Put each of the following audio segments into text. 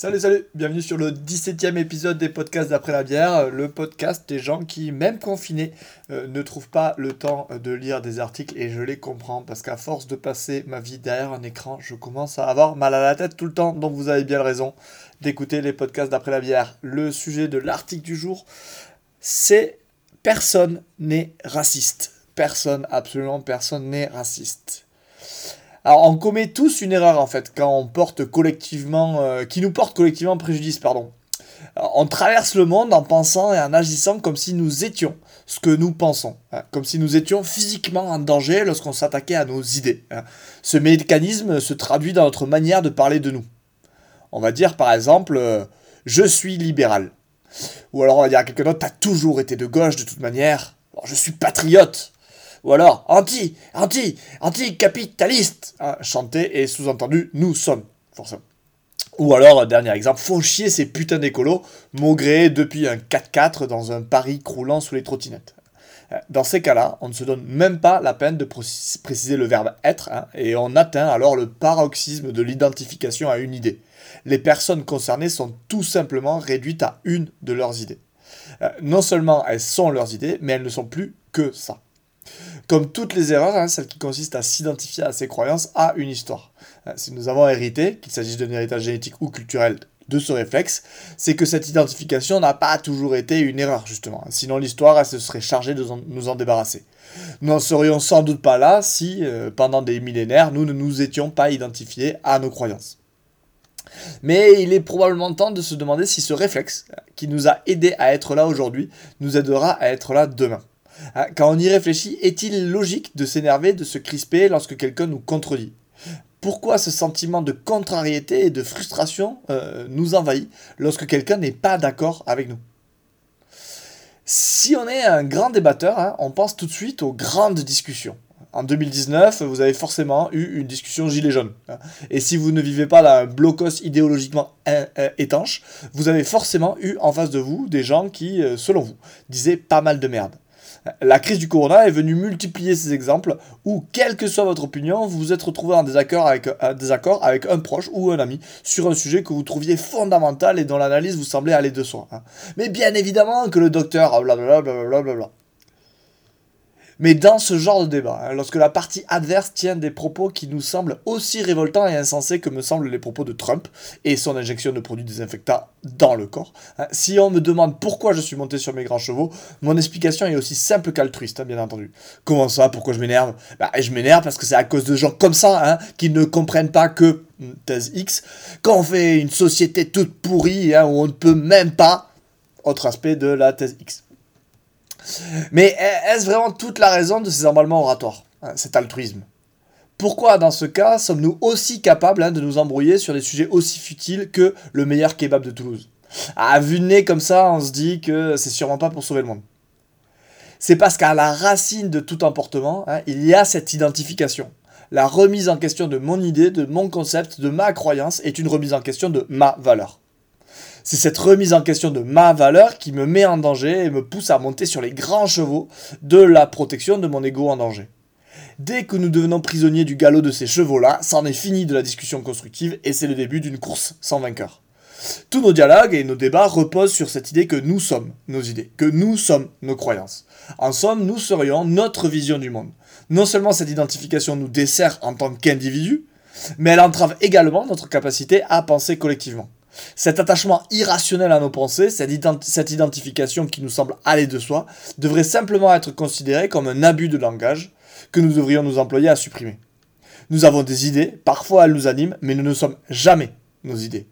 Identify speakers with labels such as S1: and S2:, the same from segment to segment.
S1: Salut, salut, bienvenue sur le 17e épisode des podcasts d'après la bière, le podcast des gens qui, même confinés, euh, ne trouvent pas le temps de lire des articles et je les comprends parce qu'à force de passer ma vie derrière un écran, je commence à avoir mal à la tête tout le temps, donc vous avez bien raison d'écouter les podcasts d'après la bière. Le sujet de l'article du jour, c'est personne n'est raciste. Personne, absolument personne n'est raciste. Alors on commet tous une erreur en fait quand on porte collectivement, euh, qui nous porte collectivement préjudice, pardon. on traverse le monde en pensant et en agissant comme si nous étions ce que nous pensons, hein. comme si nous étions physiquement en danger lorsqu'on s'attaquait à nos idées. Hein. Ce mécanisme se traduit dans notre manière de parler de nous. On va dire par exemple, euh, je suis libéral. Ou alors on va dire à quelqu'un d'autre, t'as toujours été de gauche de toute manière. je suis patriote. Ou alors anti, anti, anti-capitaliste. Hein, chanté et sous-entendu, nous sommes, forcément. Ou alors, dernier exemple, font chier ces putains d'écolos, maugrés depuis un 4x4 dans un Paris croulant sous les trottinettes. Euh, dans ces cas-là, on ne se donne même pas la peine de préciser le verbe être, hein, et on atteint alors le paroxysme de l'identification à une idée. Les personnes concernées sont tout simplement réduites à une de leurs idées. Euh, non seulement elles sont leurs idées, mais elles ne sont plus que ça. Comme toutes les erreurs, hein, celle qui consiste à s'identifier à ses croyances a une histoire. Euh, si nous avons hérité, qu'il s'agisse d'un héritage génétique ou culturel de ce réflexe, c'est que cette identification n'a pas toujours été une erreur, justement. Sinon, l'histoire, elle se serait chargée de nous en débarrasser. Nous n'en serions sans doute pas là si, euh, pendant des millénaires, nous ne nous étions pas identifiés à nos croyances. Mais il est probablement temps de se demander si ce réflexe, qui nous a aidés à être là aujourd'hui, nous aidera à être là demain. Hein, quand on y réfléchit, est-il logique de s'énerver, de se crisper lorsque quelqu'un nous contredit? Pourquoi ce sentiment de contrariété et de frustration euh, nous envahit lorsque quelqu'un n'est pas d'accord avec nous? Si on est un grand débatteur, hein, on pense tout de suite aux grandes discussions. En 2019, vous avez forcément eu une discussion gilet jaune. Hein. Et si vous ne vivez pas dans un blocos idéologiquement euh, étanche, vous avez forcément eu en face de vous des gens qui, euh, selon vous, disaient pas mal de merde. La crise du corona est venue multiplier ces exemples où, quelle que soit votre opinion, vous vous êtes retrouvé en désaccord avec, un désaccord avec un proche ou un ami sur un sujet que vous trouviez fondamental et dont l'analyse vous semblait aller de soi. Hein. Mais bien évidemment que le docteur, blablabla, blablabla, mais dans ce genre de débat, hein, lorsque la partie adverse tient des propos qui nous semblent aussi révoltants et insensés que me semblent les propos de Trump et son injection de produits désinfectants dans le corps, hein, si on me demande pourquoi je suis monté sur mes grands chevaux, mon explication est aussi simple qu'altruiste, hein, bien entendu. Comment ça? Pourquoi je m'énerve? Bah, Je m'énerve parce que c'est à cause de gens comme ça, qui ne comprennent pas que, hmm, thèse X, quand on fait une société toute pourrie, où on ne peut même pas, autre aspect de la thèse X. Mais est-ce vraiment toute la raison de ces emballements oratoires, hein, cet altruisme? Pourquoi, dans ce cas, sommes-nous aussi capables hein, de nous embrouiller sur des sujets aussi futiles que le meilleur kebab de Toulouse? À vue de nez comme ça, on se dit que c'est sûrement pas pour sauver le monde. C'est parce qu'à la racine de tout emportement, hein, il y a cette identification. La remise en question de mon idée, de mon concept, de ma croyance est une remise en question de ma valeur. C'est cette remise en question de ma valeur qui me met en danger et me pousse à monter sur les grands chevaux de la protection de mon ego en danger. Dès que nous devenons prisonniers du galop de ces chevaux-là, c'en est fini de la discussion constructive et c'est le début d'une course sans vainqueur. Tous nos dialogues et nos débats reposent sur cette idée que nous sommes nos idées, que nous sommes nos croyances. En somme, nous serions notre vision du monde. Non seulement cette identification nous dessert en tant qu'individu, mais elle entrave également notre capacité à penser collectivement. Cet attachement irrationnel à nos pensées, cette, identification qui nous semble aller de soi, devrait simplement être considéré comme un abus de langage que nous devrions nous employer à supprimer. Nous avons des idées, parfois elles nous animent, mais nous ne sommes jamais nos idées.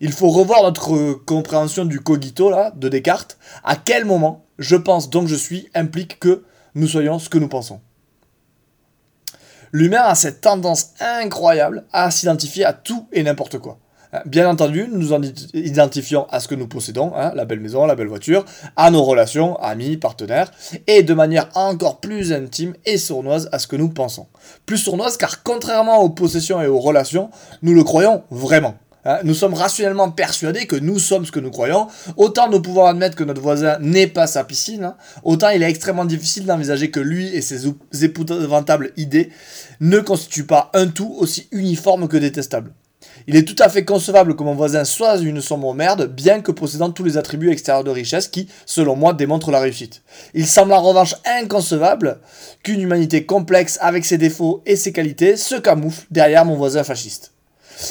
S1: Il faut revoir notre compréhension du cogito là, de Descartes. À quel moment je pense donc je suis implique que nous soyons ce que nous pensons. L'humain a cette tendance incroyable à s'identifier à tout et n'importe quoi. Bien entendu, nous nous identifions à ce que nous possédons, hein, la belle maison, la belle voiture, à nos relations, amis, partenaires, et de manière encore plus intime et sournoise à ce que nous pensons. Plus sournoise car contrairement aux possessions et aux relations, nous le croyons vraiment. Hein. nous sommes rationnellement persuadés que nous sommes ce que nous croyons. Autant nous pouvons admettre que notre voisin n'est pas sa piscine, hein, autant il est extrêmement difficile d'envisager que lui et ses épouvantables idées ne constituent pas un tout aussi uniforme que détestable. Il est tout à fait concevable que mon voisin soit une sombre merde, bien que possédant tous les attributs extérieurs de richesse qui, selon moi, démontrent la réussite. Il semble en revanche inconcevable qu'une humanité complexe avec ses défauts et ses qualités se camoufle derrière mon voisin fasciste.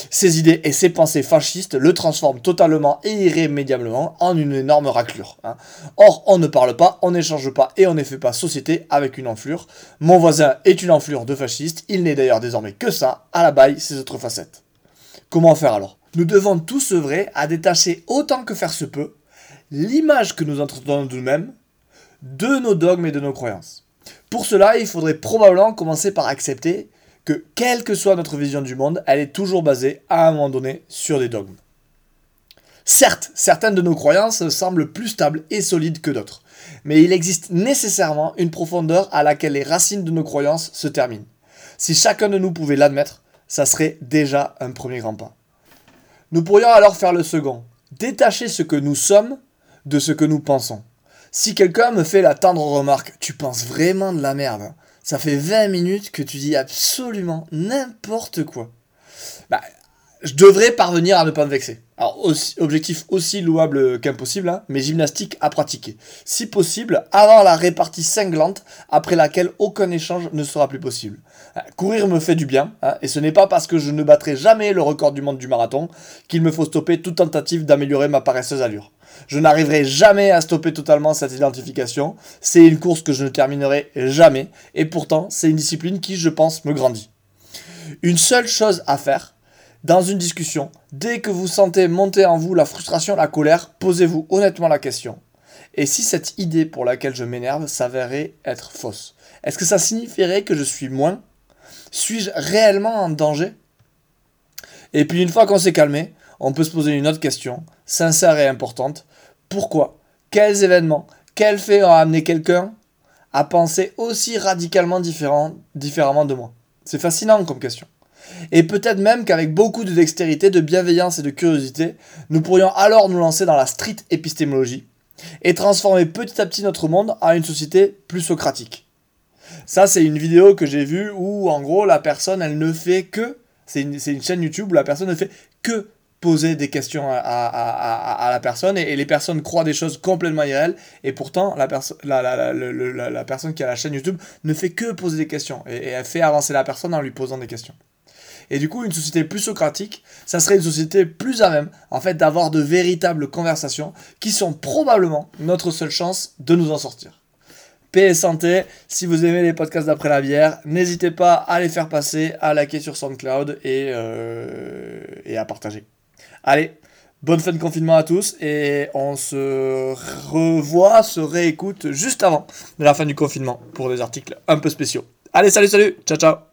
S1: Ses idées et ses pensées fascistes le transforment totalement et irrémédiablement en une énorme raclure. Hein. Or, on ne parle pas, on n'échange pas et on ne fait pas société avec une enflure. Mon voisin est une enflure de fasciste, il n'est d'ailleurs désormais que ça, à la baille ses autres facettes. Comment faire alors? Nous devons tous œuvrer à détacher autant que faire se peut l'image que nous entretenons de nous-mêmes de nos dogmes et de nos croyances. Pour cela, il faudrait probablement commencer par accepter que quelle que soit notre vision du monde, elle est toujours basée à un moment donné sur des dogmes. Certes, certaines de nos croyances semblent plus stables et solides que d'autres, mais il existe nécessairement une profondeur à laquelle les racines de nos croyances se terminent. Si chacun de nous pouvait l'admettre, ça serait déjà un premier grand pas. Nous pourrions alors faire le second, détacher ce que nous sommes de ce que nous pensons. Si quelqu'un me fait la tendre remarque, tu penses vraiment de la merde, ça fait 20 minutes que tu dis absolument n'importe quoi. Bah, je devrais parvenir à ne pas me vexer. Alors, objectif aussi louable qu'impossible, hein, mais gymnastique à pratiquer. Si possible, avant la répartie cinglante, après laquelle aucun échange ne sera plus possible. Euh, courir me fait du bien, hein, et ce n'est pas parce que je ne battrai jamais le record du monde du marathon qu'il me faut stopper toute tentative d'améliorer ma paresseuse allure. Je n'arriverai jamais à stopper totalement cette identification. C'est une course que je ne terminerai jamais. Et pourtant, c'est une discipline qui, je pense, me grandit. Une seule chose à faire, dans une discussion, dès que vous sentez monter en vous la frustration, la colère, posez-vous honnêtement la question. Et si cette idée pour laquelle je m'énerve s'avérait être fausse Est-ce que ça signifierait que je suis moins? Suis-je réellement en danger? Et puis une fois qu'on s'est calmé, on peut se poser une autre question, sincère et importante. Pourquoi? Quels événements? Quels faits ont amené quelqu'un à penser aussi radicalement différemment de moi? C'est fascinant comme question. Et peut-être même qu'avec beaucoup de dextérité, de bienveillance et de curiosité, nous pourrions alors nous lancer dans la street épistémologie et transformer petit à petit notre monde en une société plus socratique. Ça, c'est une vidéo que j'ai vue où, en gros, la personne, elle ne fait que. C'est une, chaîne YouTube où la personne ne fait que poser des questions à, la personne et, les personnes croient des choses complètement irréelles et pourtant la, la, personne qui a la chaîne YouTube ne fait que poser des questions et, elle fait avancer la personne en lui posant des questions. Et du coup, une société plus socratique, ça serait une société plus à même, en fait, d'avoir de véritables conversations qui sont probablement notre seule chance de nous en sortir. Paix et santé, si vous aimez les podcasts d'après la bière, n'hésitez pas à les faire passer, à liker sur SoundCloud et, euh, à partager. Allez, bonne fin de confinement à tous et on se revoit, se réécoute juste avant la fin du confinement pour des articles un peu spéciaux. Allez, salut, salut, ciao, ciao